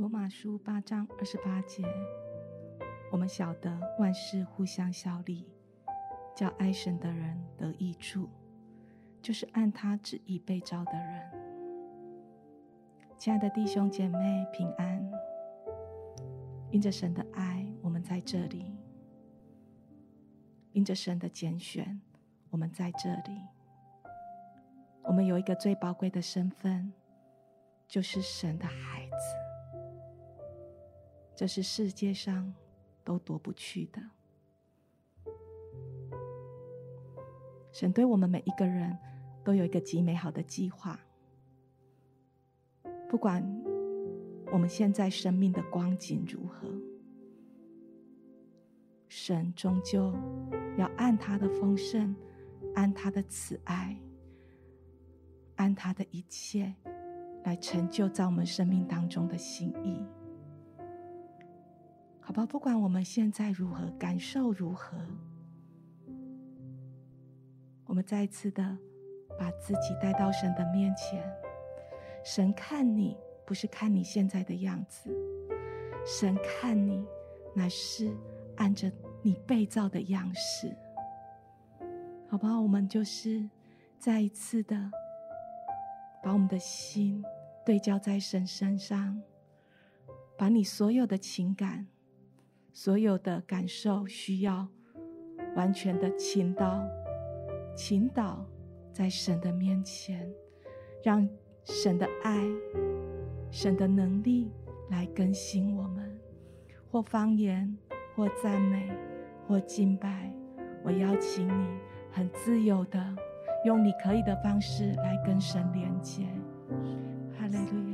罗马书八章二十八节，我们晓得万事互相效力，叫爱神的人得益处，就是按他旨意被召的人。亲爱的弟兄姐妹，平安！因着神的爱，我们在这里；因着神的拣选，我们在这里。我们有一个最宝贵的身份，就是神的孩子。这是世界上都夺不去的。神对我们每一个人都有一个极美好的计划不管我们现在生命的光景如何神终究要按他的丰盛按他的慈爱按他的一切来成就在我们生命当中的心意。宝宝不管我们现在如何感受如何我们再一次的把自己带到神的面前。神看你不是看你现在的样子神看你乃是按着你被造的样式。好吧我们就是再一次的把我们的心对焦在神身上把你所有的情感所有的感受需要完全的倾倒，倾倒在神的面前，让神的爱，神的能力来更新我们。或方言，或赞美，或敬拜，我邀请你很自由的用你可以的方式来跟神连接。哈利路。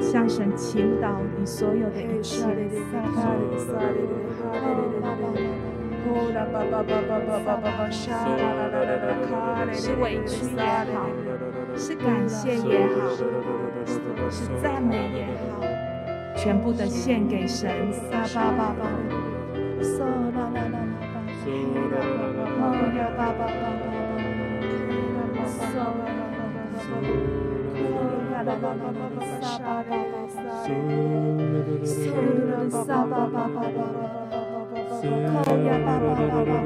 向神祈祷，你所有的一切。是委屈也好，是感谢也好，是赞美也好，全部的献给神。Hallelujah.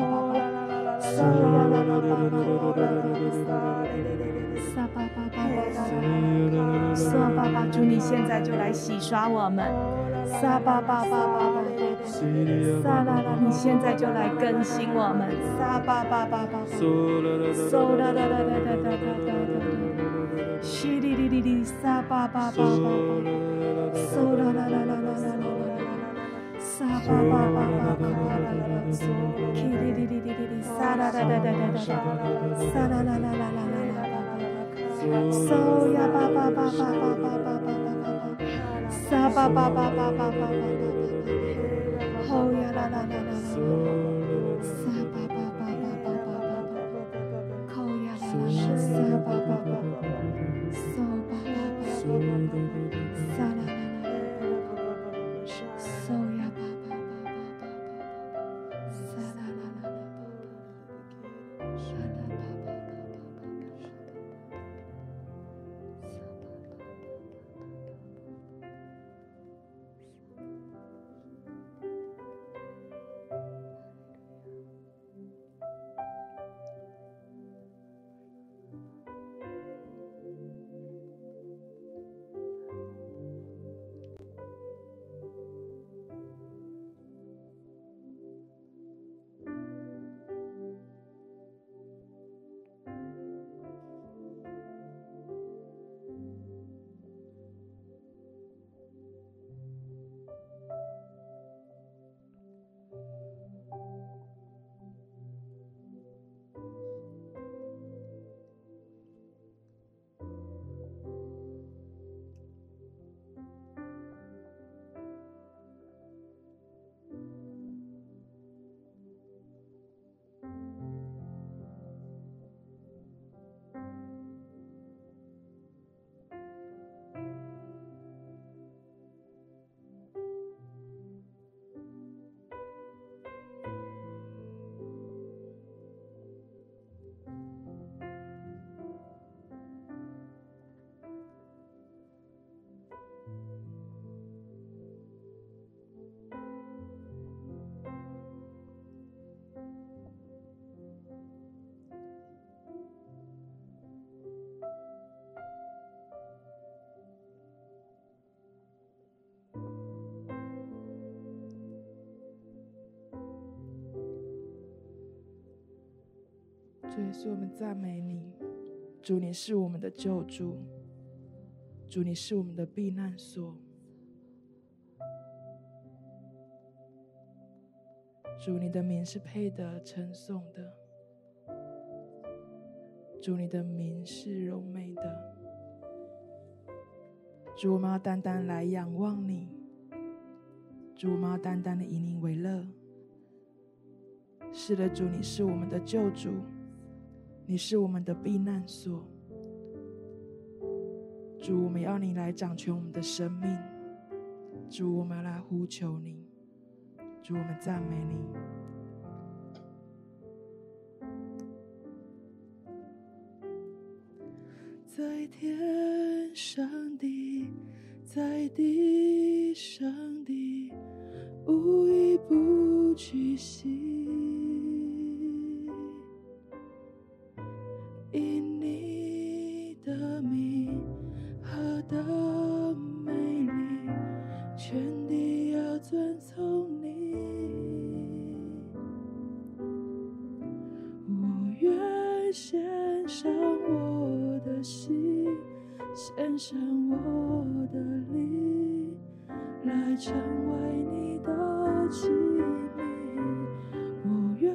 Oh, 撒巴巴，主，你现在就来洗刷我们。撒巴巴巴巴巴，撒拉拉，你现在就来更新我们。撒巴巴巴巴，巴拉拉拉拉拉拉拉拉拉拉拉，西里里里里，撒巴巴巴巴巴，苏拉拉拉拉拉拉拉。So ya ba ba ba ba ba ba ba ba ba ba ba ba ba ba ba ba ba oh ya la la la la la 主耶稣，我们赞美你。主，你是我们的救主。主，你是我们的避难所。主，你的名是配得称颂的。主，你的名是柔美的。主，我们要单单来仰望你。主，我们要单单的以你为乐。是的，主，你是我们的救主，你是我们的避难所。主，我们要你来掌权我们的生命。主，我们要来呼求你。主，我们赞美你。在天上的，在地上的，无一不屈膝。成为你的器皿。我愿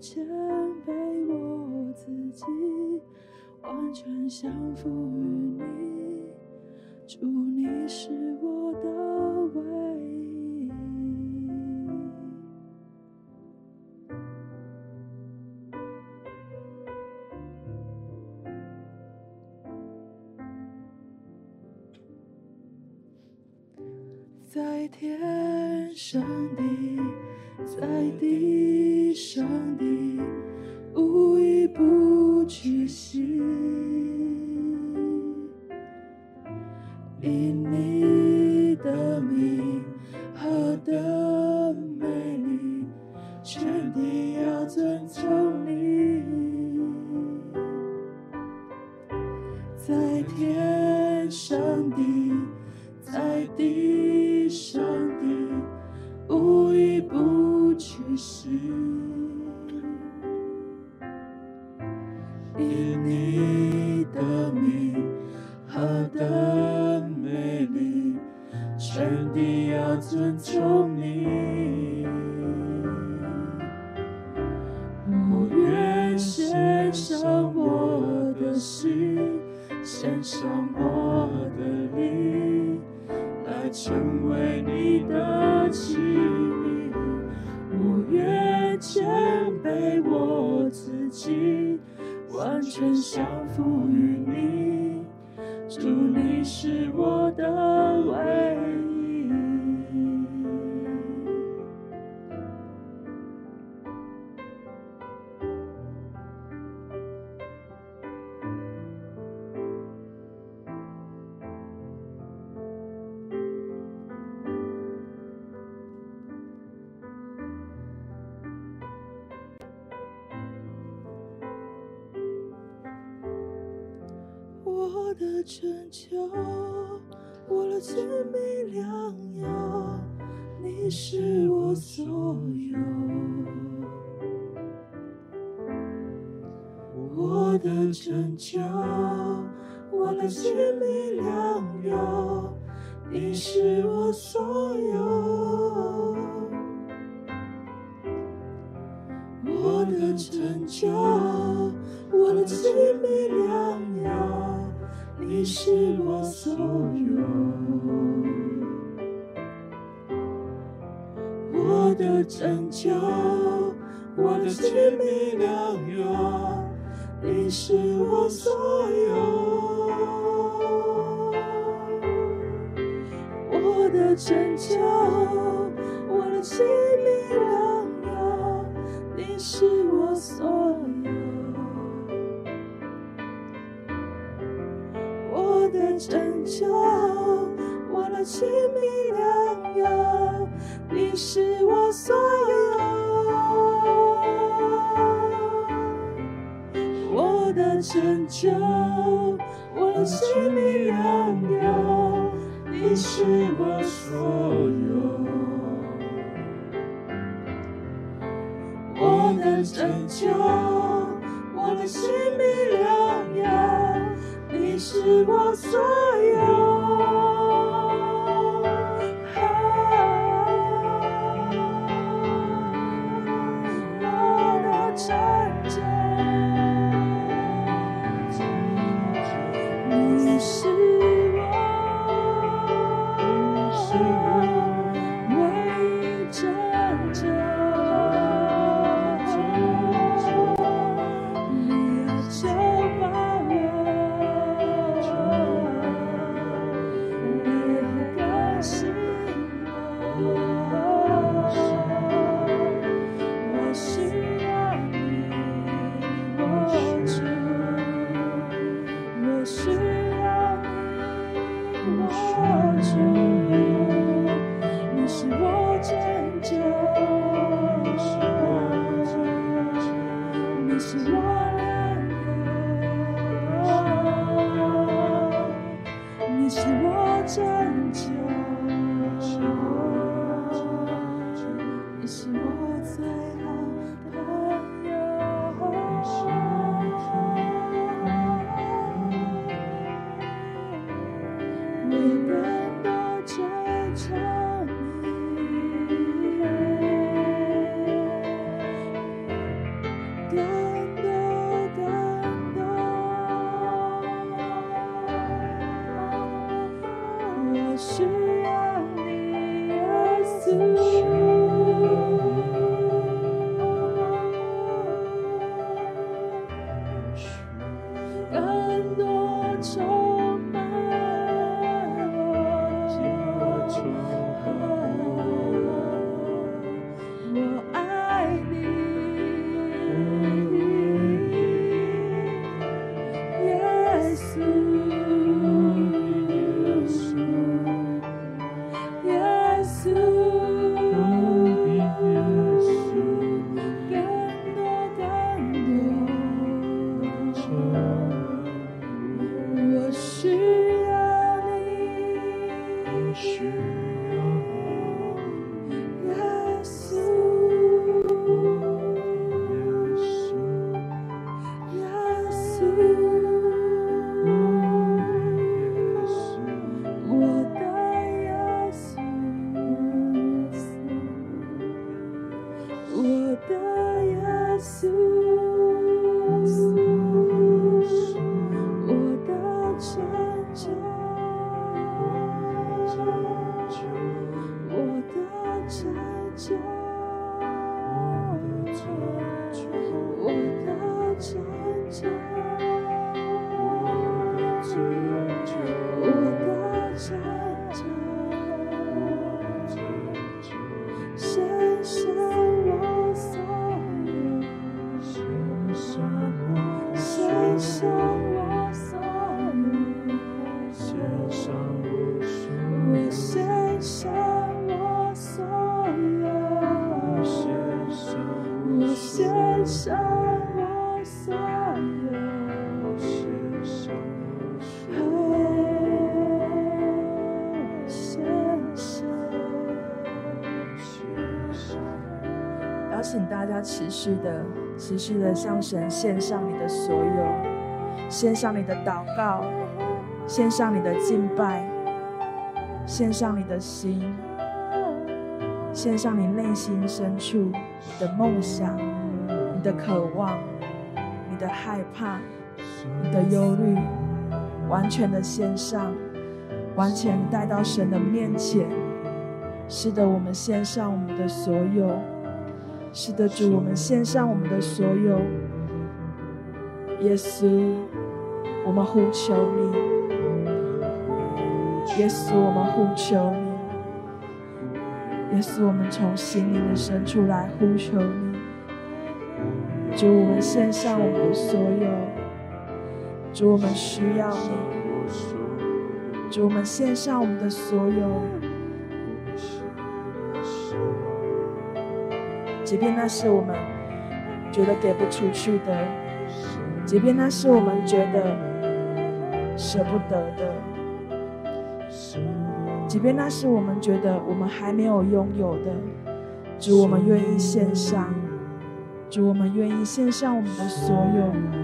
谦卑我自己，完全降服的拯救，我的性命良药，你是我所有。我的拯救，我的性命良药，你是我所有。拯救，我的性命良药，你是我所有。我的拯救。是的，持续的向神献上你的所有，献上你的祷告，献上你的敬拜，献上你的心，献上你内心深处你的梦想、你的渴望、你的害怕、你的忧虑，完全的献上，完全带到神的面前。是的，我们献上我们的所有。是的，主，我们献上我们的所有，耶稣，我们呼求你，耶稣，我们呼求你，耶稣，我们从心灵的深处来呼求你，主，我们献上我们的所有，主，我们需要你，主，我们献上我们的所有。即便那是我们觉得给不出去的，即便那是我们觉得舍不得的，即便那是我们觉得我们还没有拥有的，主，我们愿意献上，主，我们愿意献上我们的所有。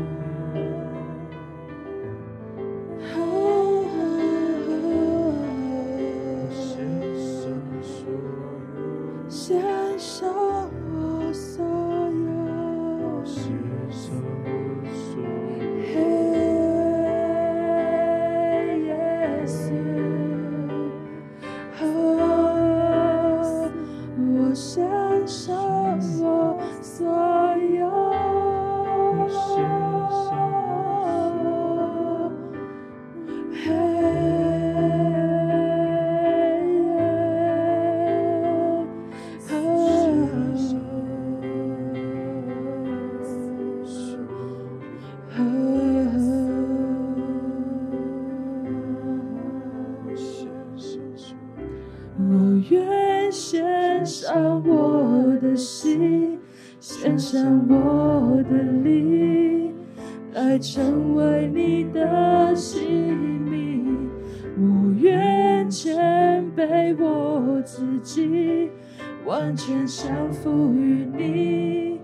愿献上我的心，献上我的灵，来成为你的性命。我愿谦卑我自己，完全降服于你。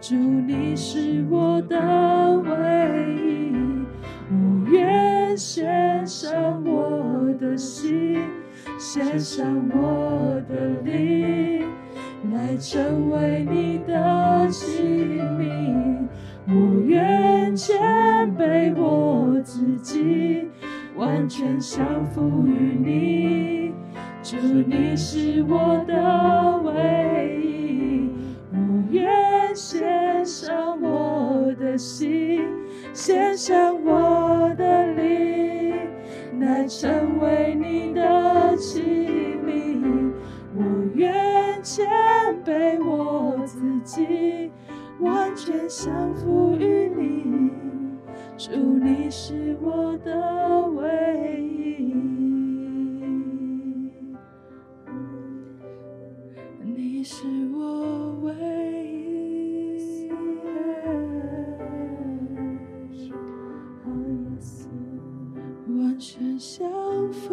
主，你是我的唯一。我愿献上我的心。献上我的灵，来成为你的器皿。我愿谦卑我自己，完全降服于你。主，你是我的唯一。我愿献上我的心，献上我的灵。来成为你的器皿，我愿谦卑我自己，完全降服于你。主，你是我的唯一，你是我全降服，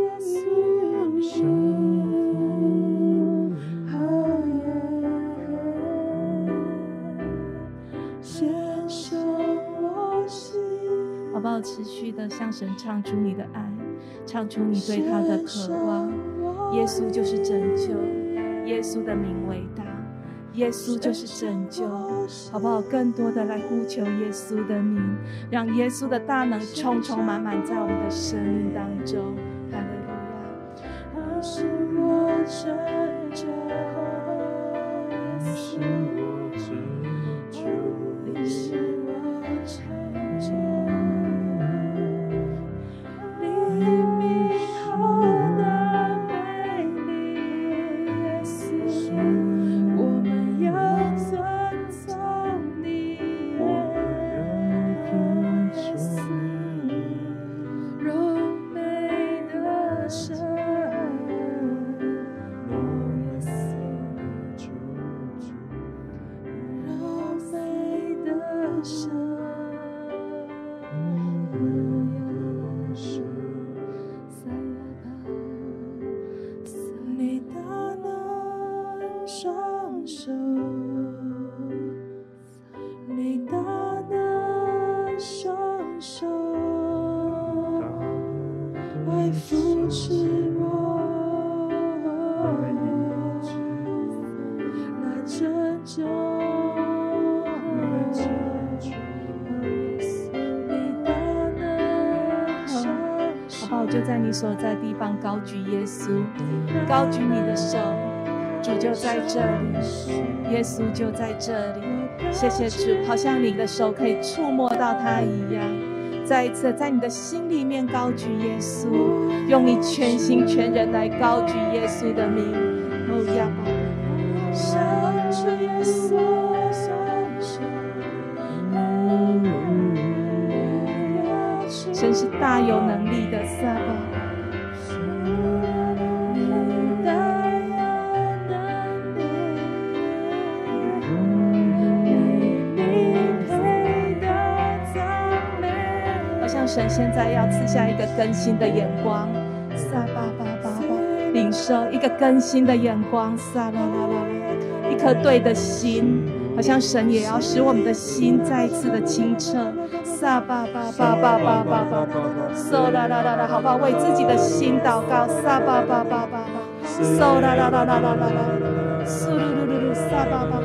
耶稣，献上我心。好不好？持续的向神唱出你的爱，唱出你对他的渴望。耶稣就是拯救，耶稣的名伟大。耶稣就是拯救，好不好？更多的来呼求耶稣的名，让耶稣的大能充充满满在我们的生命当中。哈利路亚。耶稣就在这里。谢谢主，好像你的手可以触摸到他一样。再一次在你的心里面高举耶稣，用你全心全人来高举耶稣的名。神现在要赐下一个更新的眼光，撒巴巴巴巴，领受一个更新的眼光，撒啦啦啦啦，一颗对的心，好像神也要使我们的心再一次的清澈，撒巴巴巴巴巴巴巴，嗦啦啦啦啦，好不好？为自己的心祷告，撒巴巴巴巴巴，嗦啦啦啦啦啦啦啦，苏噜噜噜噜，撒巴巴，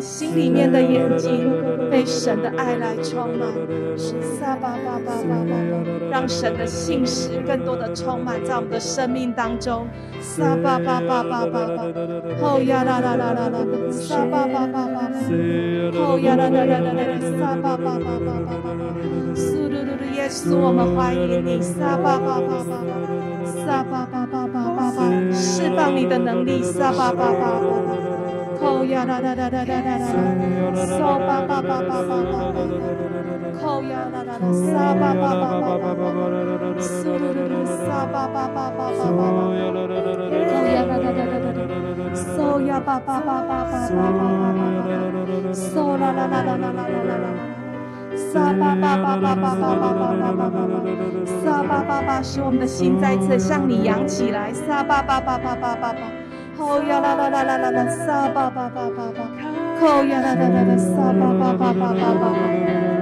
心里面的眼睛。被神的爱来充满，撒巴巴巴巴巴，让神的信实更多的充满在我们的生命当中。撒巴巴巴巴巴巴，哦呀啦啦啦啦啦，撒巴巴巴巴巴，哦呀啦啦啦啦啦，撒巴巴巴巴巴巴，苏噜噜噜，耶稣，我们欢迎你，撒巴巴巴巴巴，撒巴巴巴巴巴巴，释放你的能力，撒巴巴巴巴巴。扣呀啦啦啦啦啦啦啦，嗦巴巴巴巴巴巴，扣呀啦啦啦，沙巴巴巴巴巴巴巴，嗦啦啦啦，沙巴巴巴巴巴巴，扣呀啦啦啦啦啦啦啦，嗦呀巴巴巴巴巴巴巴巴巴，嗦啦啦啦啦啦啦啦啦啦。沙巴巴巴巴巴巴巴巴巴巴巴，沙巴巴巴，使我们的心再次向你扬起来。沙巴巴巴巴巴巴巴。哦呀啦啦啦啦啦啦，沙巴巴巴巴巴，哦呀啦啦啦啦，沙巴巴巴巴巴巴，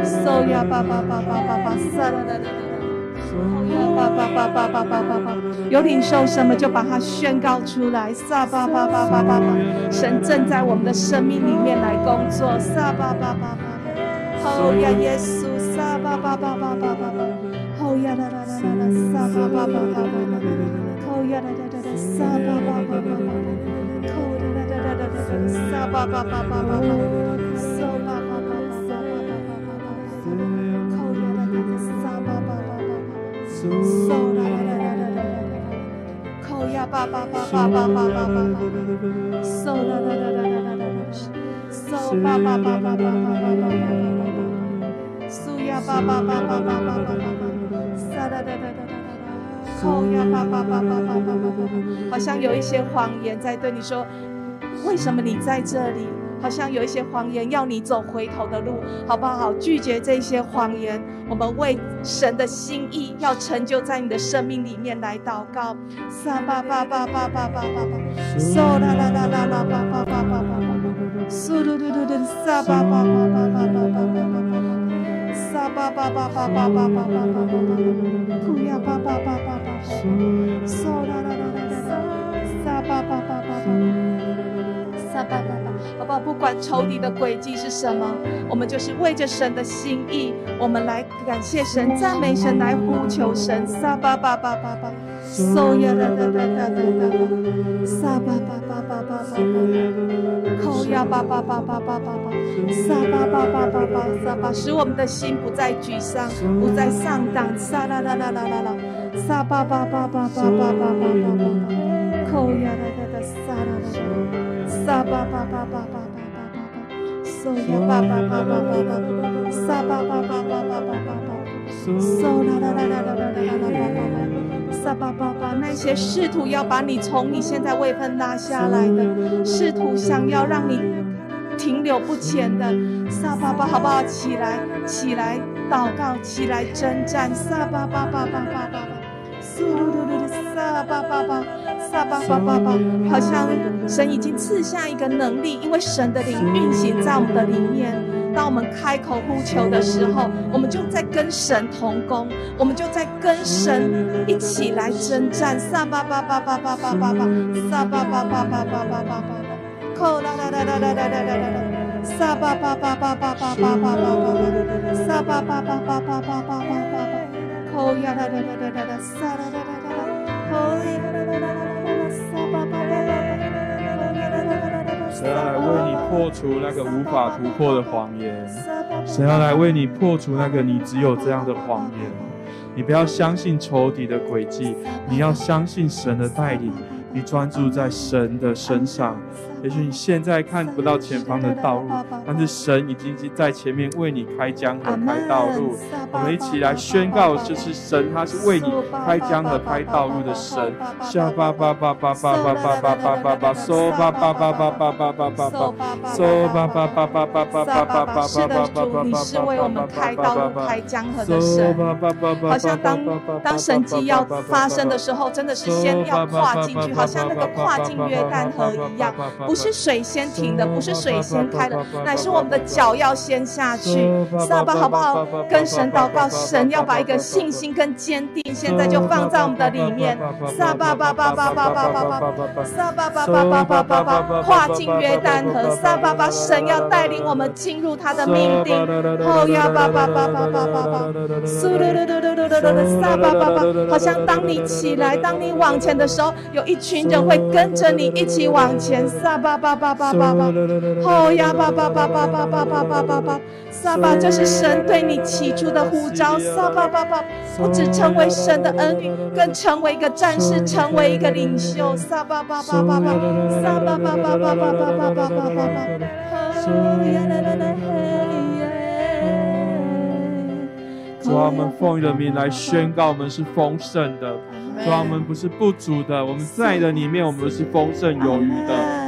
嗦呀巴巴巴巴巴巴，沙啦啦啦啦，哦呀巴巴巴巴巴巴巴，有领受什么就把它宣告出来。沙巴巴巴巴巴巴，神正在我们的生命里面来工作。沙巴巴巴巴。哦呀，耶稣，撒巴巴巴巴巴巴巴，哦呀啦啦啦啦啦，撒巴巴巴巴巴巴，哦呀啦啦啦啦，撒巴巴巴巴巴，啦啦啦啦，撒巴巴巴巴巴巴，撒巴巴巴巴巴巴巴巴巴，哦呀啦啦啦，撒巴巴巴巴巴，撒啦啦啦啦啦啦啦，哦呀巴巴巴巴巴巴巴巴巴，撒啦啦啦啦啦啦啦，撒巴巴巴巴巴巴巴巴巴。苏呀巴巴巴巴巴巴巴巴，沙哒哒哒哒哒哒哒，吼呀巴巴巴巴巴巴巴巴，好像有一些谎言在对你说，为什么你在这里？好像有一些谎言要你走回头的路，好不好？拒绝这些谎言，我们为神的心意要成就在你的生命里面来祷告。沙巴巴巴巴巴巴巴巴，嗦啦啦啦啦啦巴巴巴巴巴巴，苏噜噜噜噜，沙巴巴巴巴巴巴巴巴巴。沙巴巴巴巴巴巴巴巴巴巴巴，呼呀巴巴巴巴巴，嗦啦啦啦啦啦，沙巴巴巴巴巴，沙巴巴巴，好不好？不管仇敌的诡计是什么，我们就是为着神的心意，我们来感谢神、赞美神、来呼求神。沙巴巴巴巴巴，嗦呀啦啦啦啦啦啦，沙巴巴巴巴巴巴巴，吼呀巴巴巴巴巴巴巴，沙巴巴巴巴巴沙巴，使我们的心不再沮丧，不再上当。沙啦啦啦啦啦啦，沙巴巴巴巴巴巴巴巴巴巴，吼呀啦啦啦沙啦啦啦，萨巴巴巴巴巴巴巴巴巴，嗦呀巴巴巴巴巴巴，沙巴巴巴巴巴巴巴巴，嗦啦啦啦啦啦啦啦啦啦啦，沙巴巴巴，那些试图要把你从你现在位分拉下来的，试图想要让你。停留不前的萨巴巴，好不好？起来，起来，祷告，起来征战。撒巴巴巴巴巴巴，苏噜噜噜的撒巴巴巴，萨巴巴巴巴，好像神已经赐下一个能力，因为神的灵运行在我们的里面。当我们开口呼求的时候，我们就在跟神同工，我们就在跟神一起来征战。萨巴巴巴巴巴巴巴巴，萨巴巴巴巴巴巴巴巴。扣啦啦啦啦啦啦啦啦啦！沙巴巴巴巴巴巴巴巴巴巴，沙巴巴巴巴巴巴巴巴巴，神要来为你破除那个无法突破的谎言，神要来为你破除那个你只有这样的谎言。你不要相信仇敌的诡计，你要相信神的带领，你专注在神的身上。也许你现在看不到前方的道路，但是神已经在前面为你开江河、开道路。我们一起来宣告，就是神，他是为你开江河、开道路的神。沙巴巴巴巴巴巴巴巴巴巴巴，嗦巴巴巴巴巴巴巴巴巴，嗦巴巴巴巴巴巴巴巴巴巴巴。是的，主，你是为我们开道路、开江河的神。好像当当神迹要发生的时候，真的是先要跨进去，好像那个跨进约旦河一样。不是水先停的，不是水先开的，乃是我们的脚要先下去。撒巴，好不好？跟神祷告，神要把一个信心跟坚定，现在就放在我们的里面。撒巴巴巴巴巴巴巴巴，撒巴巴巴巴巴巴巴，跨进约旦河。撒巴巴，神要带领我们进入他的命定。哦呀，巴巴巴巴巴巴巴，苏噜噜噜噜噜噜噜，撒巴巴巴，好像当你起来，当你往前的时候，有一群人会跟着你一起往前。撒。巴巴巴巴巴巴，吼呀巴巴巴巴巴巴巴巴巴巴，撒巴，这是神对你起初的呼召。撒巴巴巴，不只成为神的儿女，更成为一个战士，成为一个领袖。撒巴巴巴巴巴，撒巴巴巴巴巴巴巴巴巴巴，吼呀啦啦啦嘿耶！主啊，我们奉你的名来宣告，我们是丰盛的。主啊，我们不是不足的，我们在的里面，我们是丰盛有余的。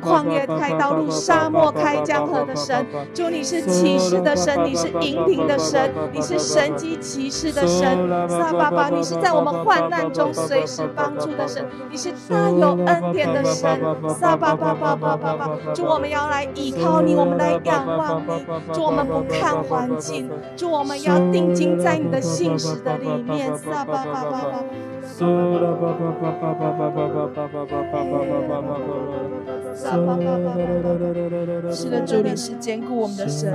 旷野开道路、沙漠开江河的神。主，你是启示的神，你是引领的神，你是神迹奇事的神。撒巴巴，你是在我们患难中随时帮助的神，你是大有恩典的神。撒巴巴巴巴巴巴，主，我们要来依靠你，我们来仰望你。主，我们不看环境，主，我们要定睛在你的信实的里面。撒巴巴巴巴。是的，主你是坚固我们的神，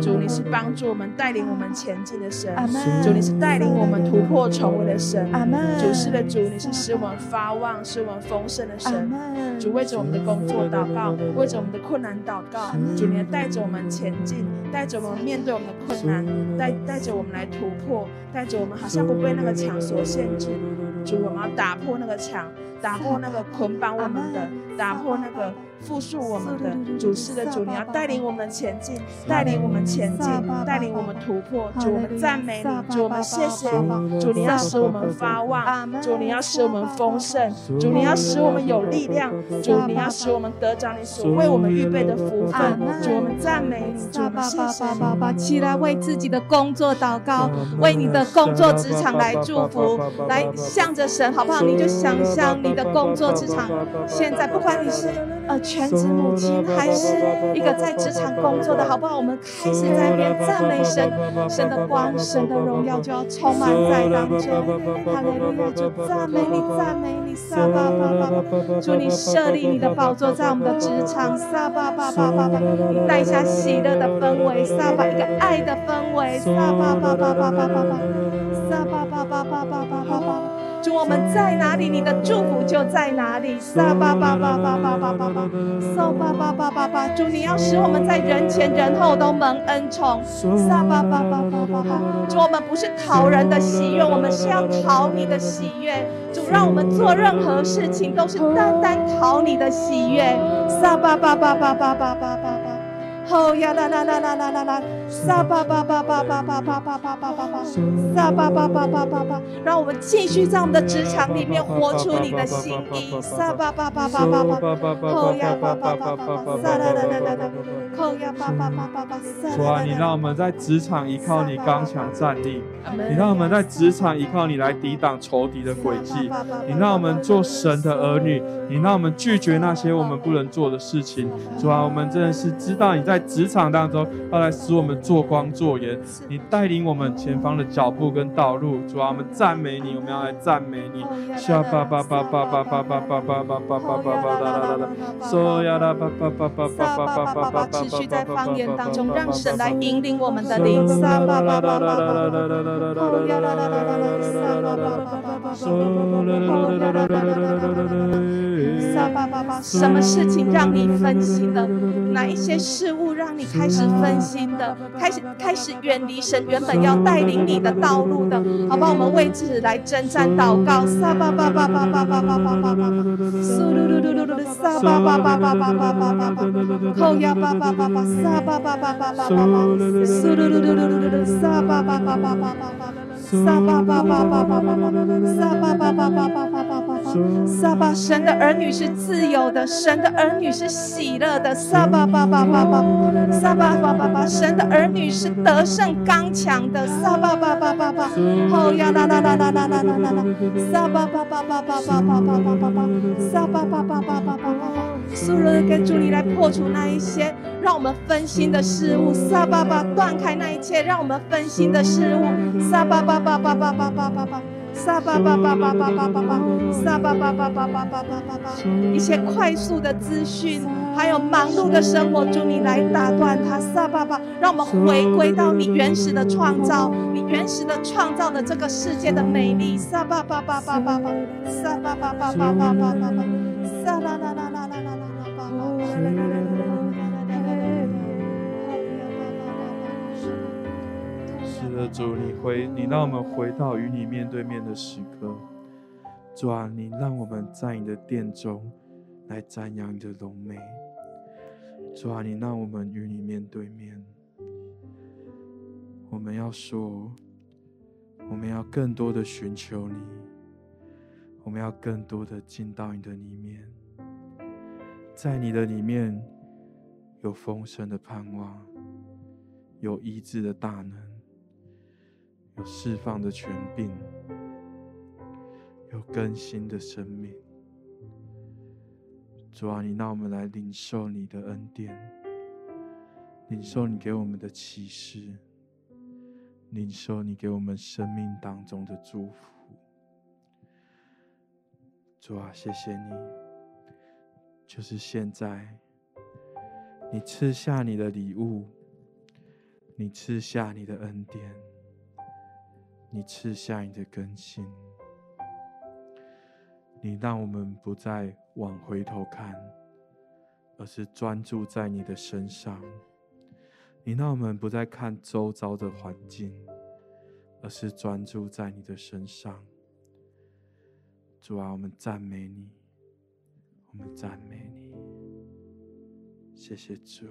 主你是帮助我们、带领我们前进的神，主你是带领我们突破重围的神，主是的，主你是使我们发旺、使我们丰盛的神，主为着我们的工作祷告，为着我们的困难祷告，主你带着我们前进，带着我们面对我们的困难，带带着我们来突破，带着我们好像不被那个墙所限制，主我们要打破那个墙，打破那个捆绑我们的，打破那个。复述我们的主，是的主，你要带领我们前进，带领我们前进，带领我们突破。主，我们赞美你，主，我们谢谢你。主，你要使我们发旺，主，你要使我们丰盛，主，你要使我们有力量，主，你要使我们得着你所为我们预备的福分。主，我们赞美你，主，谢谢你。起来为自己的工作祷告，为你的工作职场来祝福，来向着神，好不好？你就想象你的工作职场，现在不管你是呃。全职母亲还是一个在职场工作的，好不好？我们开始在那边赞美神，神的光、神的荣耀就要充满在当中。哈利路亚！主赞美你，赞美你，撒巴巴巴巴！祝你设立你的宝座在我们的职场，撒巴巴巴巴巴！你带下喜乐的氛围，撒巴一个爱的氛围，撒巴巴巴巴巴巴巴，撒巴巴巴巴巴巴巴。主，我们在哪里，你的祝福就在哪里。撒巴巴巴巴巴巴巴巴，撒巴巴巴巴巴。主，你要使我们在人前人后都蒙恩宠。撒巴巴巴巴巴巴。主，我们不是讨人的喜悦，我们是要讨你的喜悦。主，让我们做任何事情都是单单讨你的喜悦。撒巴巴巴巴巴巴巴巴。吼呀啦啦啦啦啦啦啦！撒巴巴巴巴巴巴巴巴巴巴巴！撒巴巴巴巴巴巴！让我们继续在我们的职场里面活出你的心意。撒巴巴巴巴巴巴！吼呀巴巴巴巴巴！撒啦啦啦啦啦！吼呀巴巴巴巴巴！主啊，你让我们在职场依靠你刚强站立，你让我们在职场依靠你来抵挡仇敌的诡计，你让我们做神的儿女，你让我们拒绝那些我们不能做的事情。主啊，我们真的是知道你在。职场当中，要来使我们做光做盐。你带领我们前方的脚步跟道路，主啊，我们赞美你，我们要来赞美你。沙巴巴巴巴巴巴巴巴巴巴巴巴巴巴啦啦啦，嗦呀啦巴巴巴巴巴巴巴巴巴，持续在方言当中，让神来引领我们的灵。沙巴巴巴巴巴巴巴巴巴巴巴巴，嗦呀啦啦啦啦啦，沙巴巴巴巴巴巴，嗦啦啦啦啦啦啦，沙巴巴巴。什么事情让你分心的？哪一些事物？让你开始分心的，开始开始远离神原本要带领你的道路的，好吧？我们为此来征战祷告。撒巴巴巴巴巴巴巴巴巴巴，苏噜噜噜噜噜，撒巴巴巴巴巴巴巴巴巴，扣呀巴巴巴巴，撒巴巴巴巴巴巴巴，苏噜噜噜噜噜噜，撒巴巴巴巴巴巴巴。撒巴巴巴巴巴巴巴，撒巴巴巴巴巴巴巴巴，撒巴，神的儿女是自由的，神的儿女是喜乐的。撒巴巴巴巴巴，撒巴巴巴巴，神的儿女是得胜刚强的。撒巴巴巴巴巴，哦呀啦啦啦啦啦啦啦啦，撒巴巴巴巴巴巴巴巴巴巴，撒巴巴巴巴巴巴巴。苏罗跟主你来破除那一些让我们分心的事物，撒巴巴断开那一切让我们分心的事物，撒巴巴巴巴巴巴巴巴巴，撒巴巴巴巴巴巴巴巴，撒巴巴巴巴巴巴巴巴，一些快速的资讯，还有忙碌的生活，主你来打断它，撒巴巴，让我们回归到你原始的创造，你原始的创造的这个世界的美丽，撒巴巴巴巴巴巴，撒巴巴巴巴巴巴巴巴，撒啦啦啦啦啦啦啦。是的，主，你回，你让我们回到与你面对面的时刻。主啊，你让我们在你的殿中来瞻仰你的荣美。主啊，你让我们与你面对面。我们要说，我们要更多的寻求你，我们要更多的进到你的里面，在你的里面有丰盛的盼望，有医治的大能，有释放的权柄，有更新的生命。主啊，你让我们来领受你的恩典，领受你给我们的启示。领受你给我们生命当中的祝福，主啊，谢谢你，就是现在，你赐下你的礼物，你赐下你的恩典，你赐下你的更新，你让我们不再往回头看，而是专注在你的身上。你让我们不再看周遭的环境，而是专注在你的身上。主啊，我们赞美你，我们赞美你。谢谢主。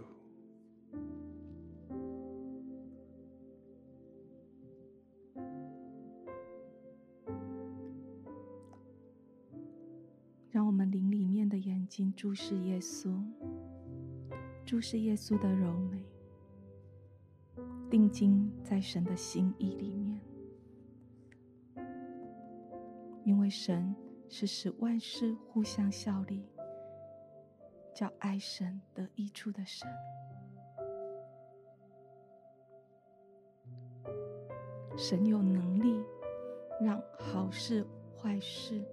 眼睛注视耶稣，注视耶稣的柔美。定睛在神的心意里面，因为神是使万事互相效力，叫爱神得益处的神。神有能力让好事坏事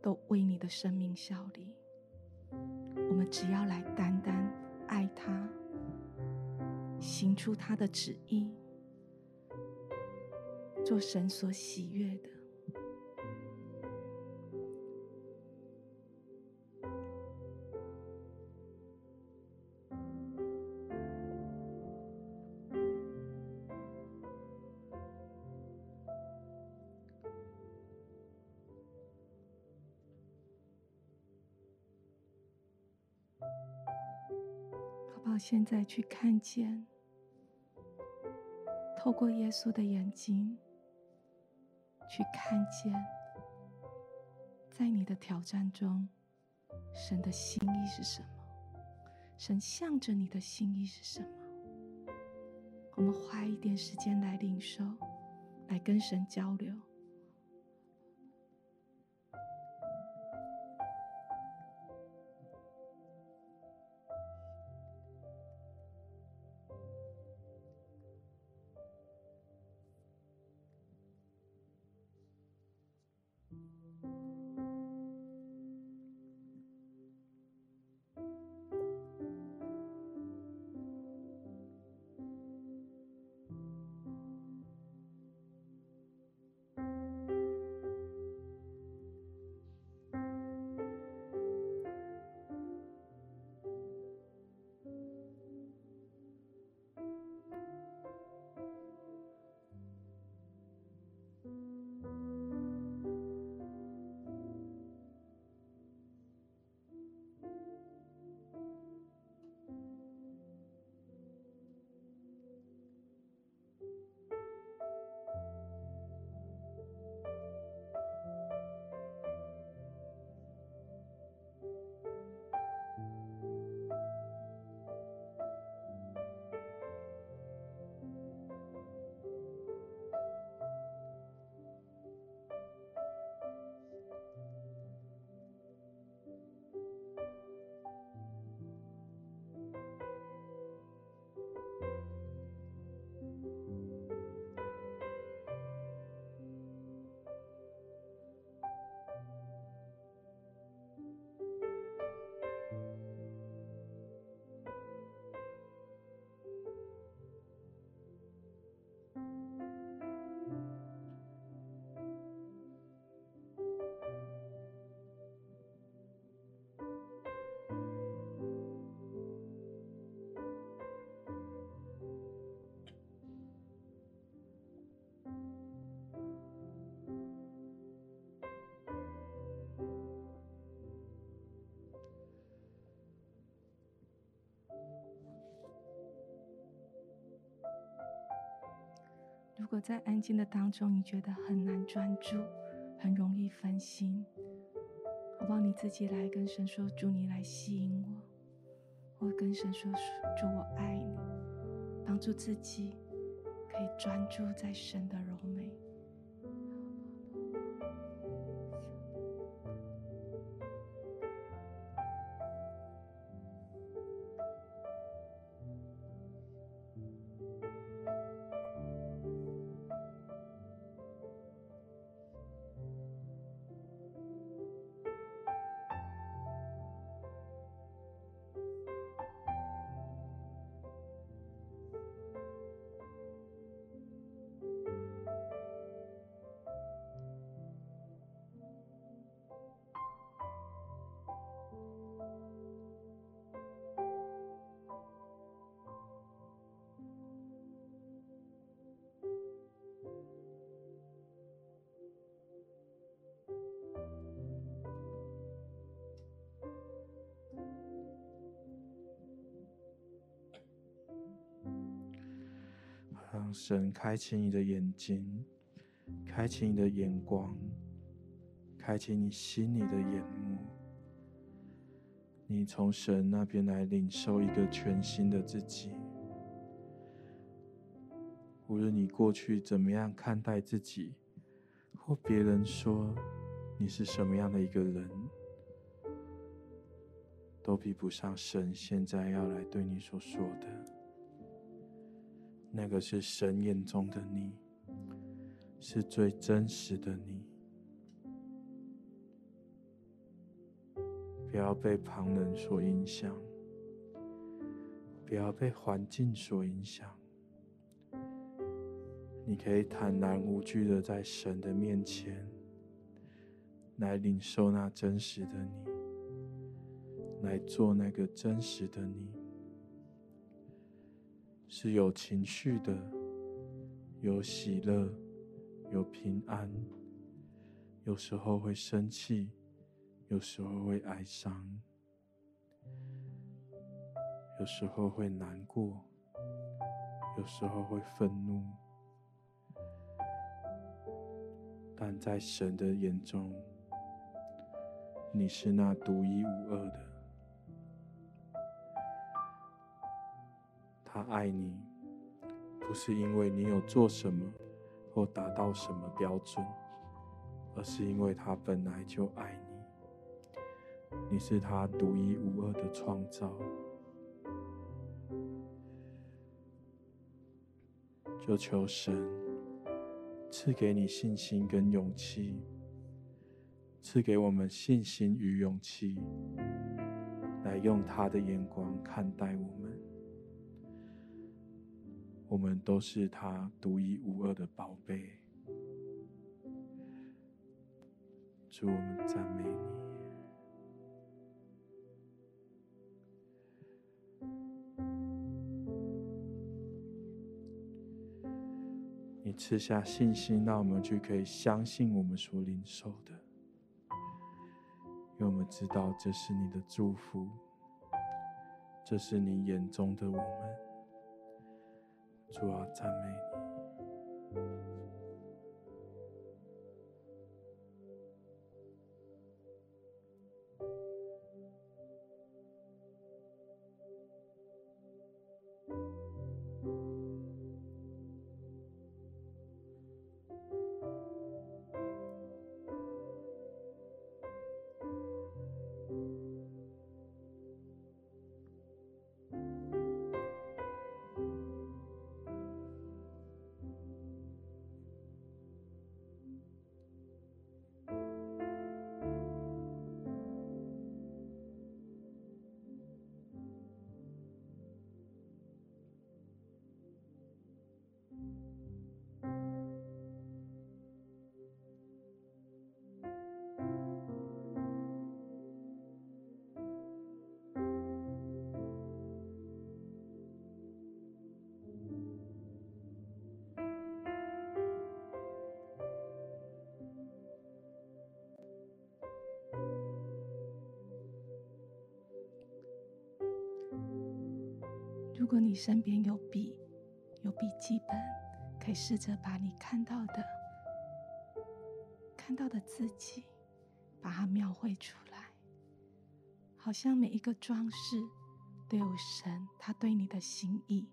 都为你的生命效力。我们只要来单单爱他。行出他的旨意，做神所喜悦的。现在去看见。透过耶稣的眼睛，去看见，在你的挑战中，神的心意是什么？神向着你的心意是什么？我们花一点时间来领受，来跟神交流。如果在安静的当中，你觉得很难专注，很容易分心，好不好？你自己来跟神说：“主，你来吸引我。”或跟神说：“主，我爱你。”帮助自己可以专注在神的神开启你的眼睛，开启你的眼光，开启你心里的眼目。你从神那边来领受一个全新的自己。无论你过去怎么样看待自己，或别人说你是什么样的一个人，都比不上神现在要来对你所说的。那个是神眼中的你，是最真实的你。不要被旁人所影响，不要被环境所影响。你可以坦然无惧的在神的面前，来领受那真实的你，来做那个真实的你。是有情绪的，有喜乐，有平安，有时候会生气，有时候会哀伤，有时候会难过，有时候会愤怒，但在神的眼中，你是那独一无二的。他爱你，不是因为你有做什么或达到什么标准，而是因为他本来就爱你。你是他独一无二的创造，就求神赐给你信心跟勇气，赐给我们信心与勇气，来用他的眼光看待我们。我们都是他独一无二的宝贝，主，我们赞美你。你赐下信心，让我们就可以相信我们所领受的，因为我们知道这是你的祝福，这是你眼中的我们。主啊，赞美你。如果你身边有笔、有笔记本，可以试着把你看到的、看到的自己，把它描绘出来，好像每一个装饰都有神他对你的心意。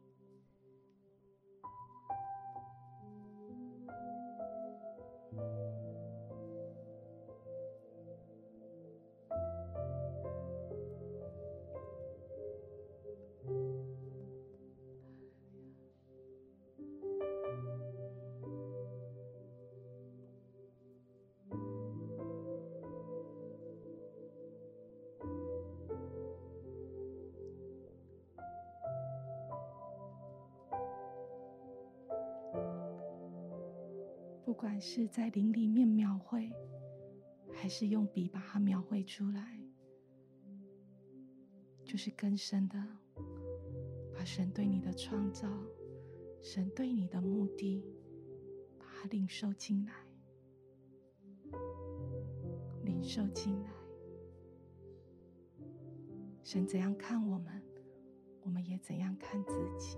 是在灵里面描绘，还是用笔把它描绘出来，就是更深的把神对你的创造、神对你的目的，把它领受进来，领受进来。神怎样看我们，我们也怎样看自己。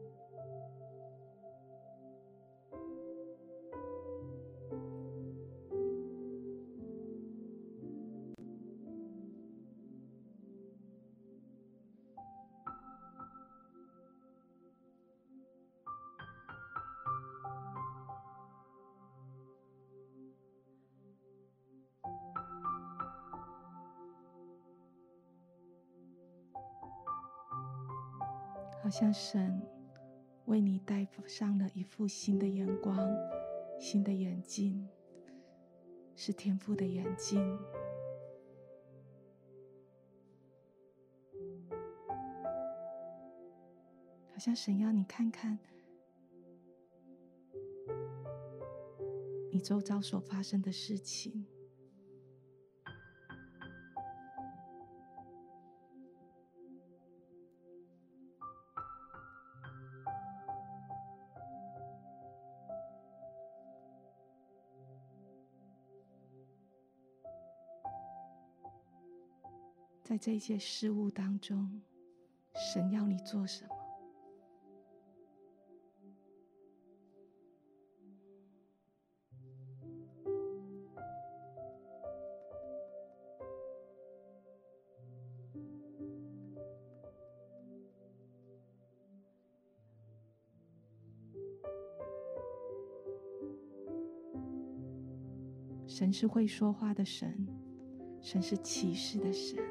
好像神为你戴上了一副新的眼光、新的眼镜，是天赋的眼睛。好像神要你看看你周遭所发生的事情。这些事物当中，神要你做什么？神是会说话的神，神是启示的神。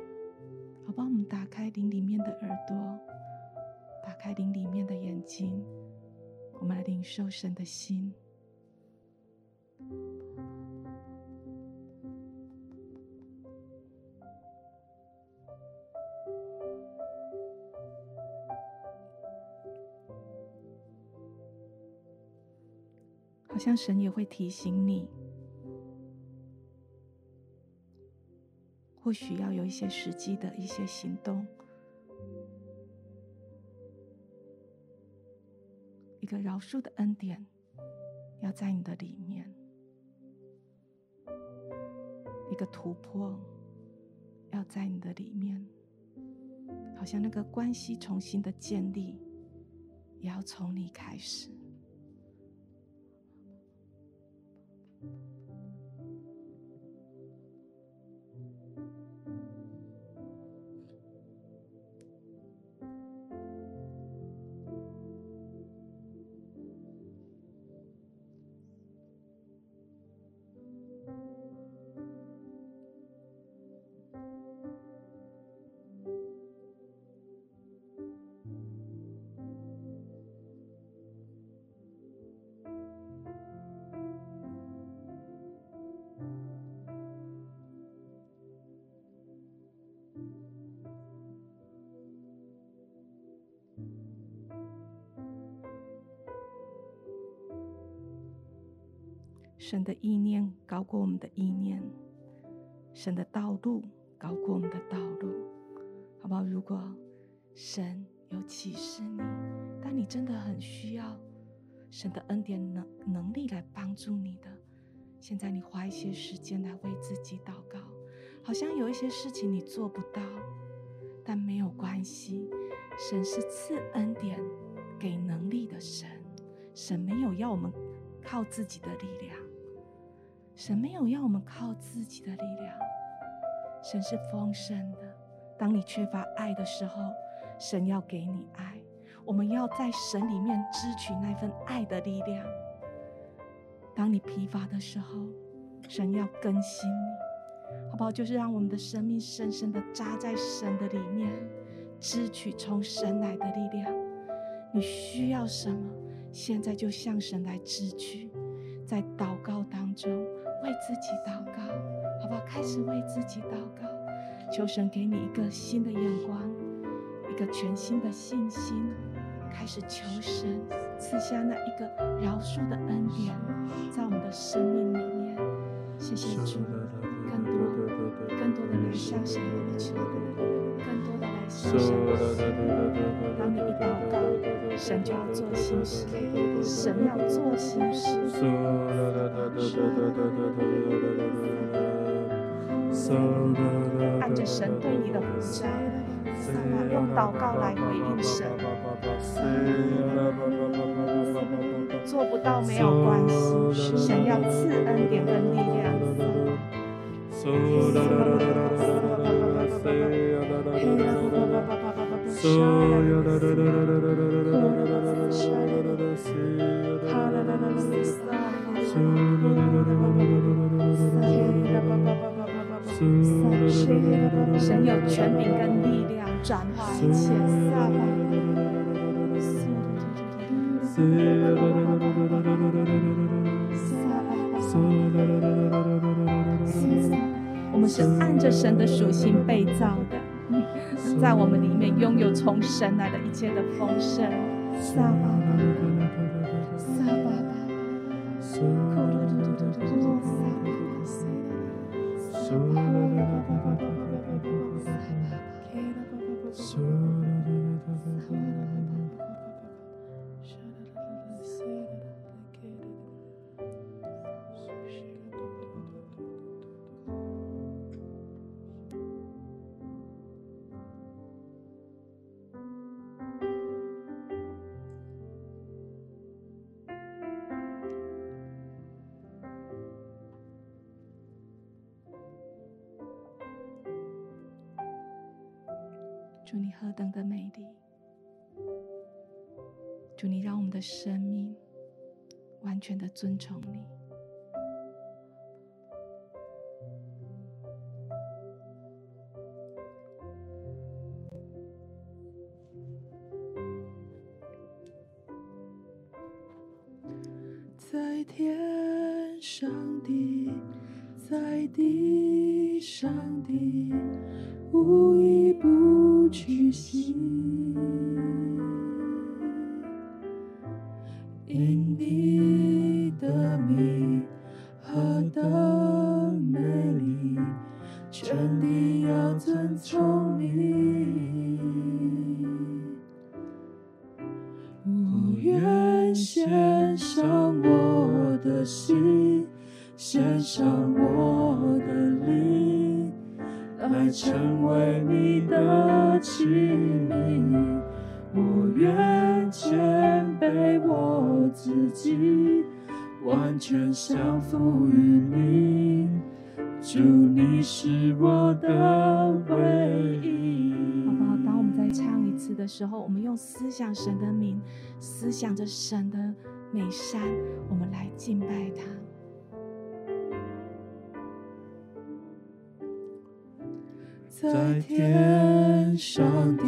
好，帮我们打开灵里面的耳朵，打开灵里面的眼睛，我们来领受神的心。好像神也会提醒你。或许要有一些实际的一些行动，一个饶恕的恩典要在你的里面，一个突破要在你的里面，好像那个关系重新的建立，也要从你开始。神的意念高过我们的意念，神的道路高过我们的道路，好不好？如果神有启示你，但你真的很需要神的恩典能能力来帮助你的，现在你花一些时间来为自己祷告，好像有一些事情你做不到，但没有关系，神是赐恩典给能力的神，神没有要我们靠自己的力量，神没有要我们靠自己的力量，神是丰盛的。当你缺乏爱的时候，神要给你爱，我们要在神里面支取那份爱的力量。当你疲乏的时候，神要更新你，好不好？就是让我们的生命深深的扎在神的里面，支取从神来的力量。你需要什么？现在就向神来支取，在祷告当中为自己祷告，好不好？开始为自己祷告，求神给你一个新的眼光，一个全新的信心。开始求神赐下那一个饶恕的恩典，在我们的生命里面。谢谢主，更多、更多的来向神呼求，的来求。当你一祷告，神就要做新事，神要做新事。按着神对你的呼召，用祷告来回应神。做不到没有关系，神要赐恩典跟力量。神有权柄跟力量转化一切。我们是按着神的属性被造的，在我们里面拥有从神来的一切的丰盛。祝生命完全的尊崇你。在天上的，在地上的，无己，完全降服于你。主，你是我的唯一。好不好？当我们再唱一次的时候，我们用思想神的名，思想着神的美善，我们来敬拜他。在天上的，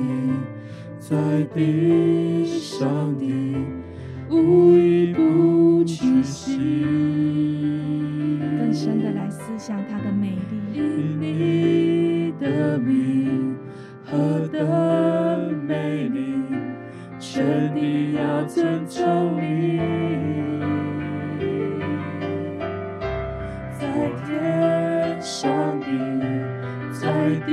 在地上的，无一不屈膝。更深的来思想他的美丽。因你的名何等美丽，全地要尊崇你。在天上的。在地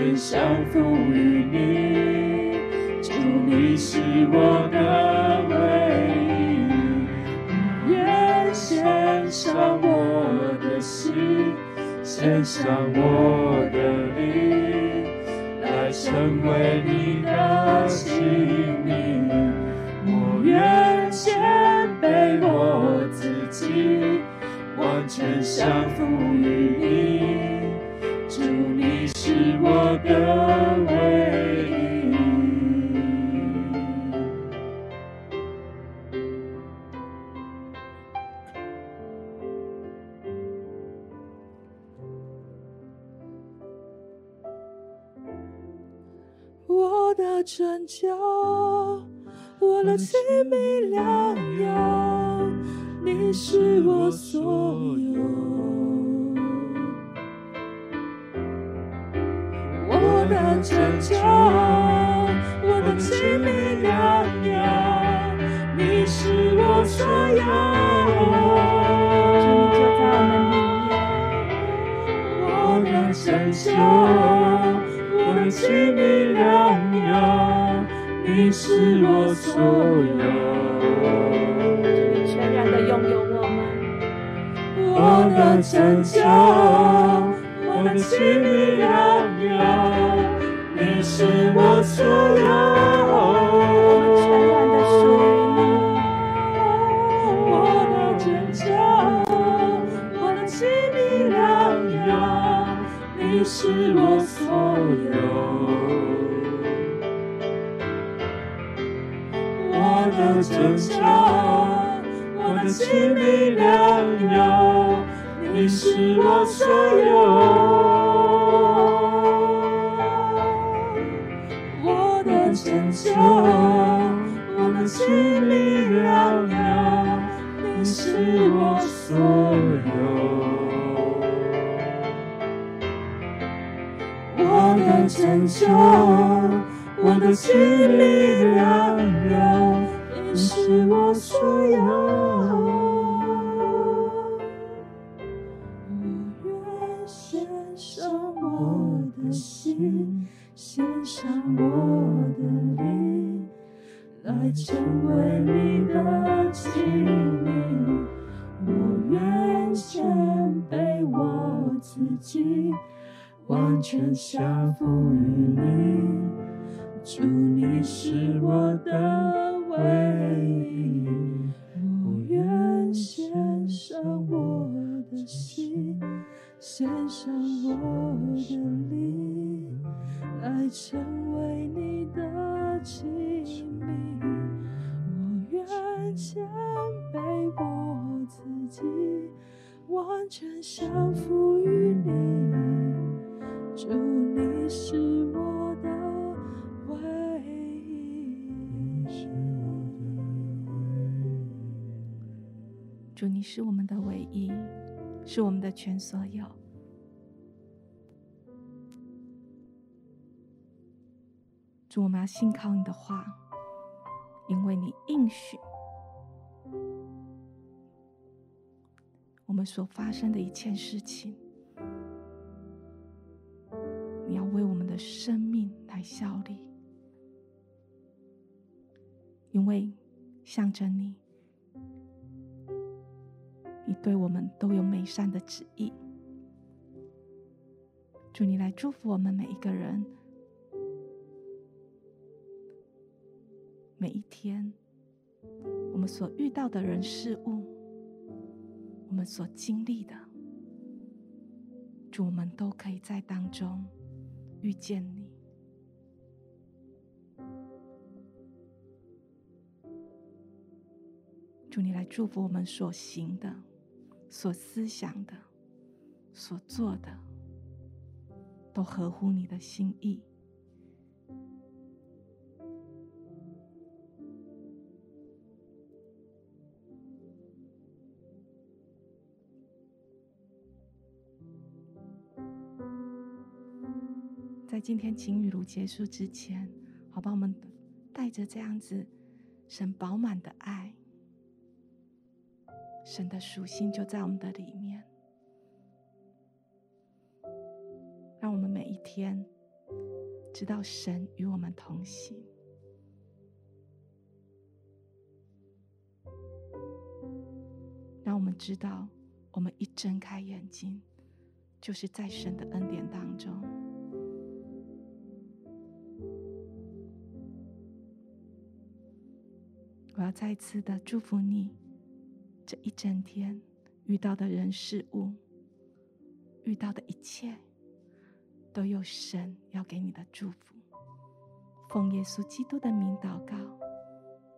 全降服于你。主，你是我的唯一，我愿献上我的心，献上我的灵，来成为你的器皿。我愿谦卑我自己，完全降服于你。的唯一。我的拯救，我的性命良药，你是我所有。我的拯救，我的性命良药，你是我所有。主，你就在我们里面。我的拯救。我的性命良药，你是我所有。你全然的拥有。我们。我的拯救，我的性命良药，是我所有。全然的属于你。我的拯救，我的性命良药，你是我所有。我的拯救，我的性命良药，你是我所有。救，我的心里良药，你是我所有。我的拯救，我的心里良药，你是我所有。我愿献上我的心，献上我，来成为你的器皿。我愿谦卑我自己。完全降服于你，主，你是我的唯一。我愿献上我的心，献上我的灵，来成为你的器皿。我愿谦卑我自己，完全降服于你。主，你是我的唯一。主，你是我们的唯一，是我们的全所有。主，我们要信靠你的话，因为你应许，我们所发生的一切事情。你要为我们的生命来效力，因为向着你，你对我们都有美善的旨意。祝你来祝福我们每一个人，每一天，我们所遇到的人事物，我们所经历的，祝我们都可以在当中。遇见你，祝你来祝福我们所行的、所思想的、所做的，都合乎你的心意。今天晴雨如结束之前，好吧，我们带着这样子神饱满的爱，神的属性就在我们的里面，让我们每一天知道神与我们同行。让我们知道，我们一睁开眼睛，就是在神的恩典当中。我要再次的祝福你，这一整天遇到的人事物，遇到的一切，都有神要给你的祝福。奉耶稣基督的名祷告，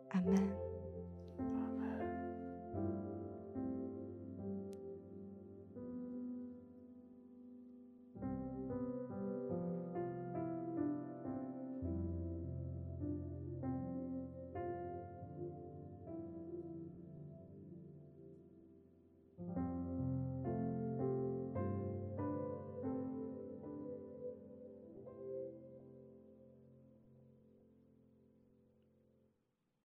阿门。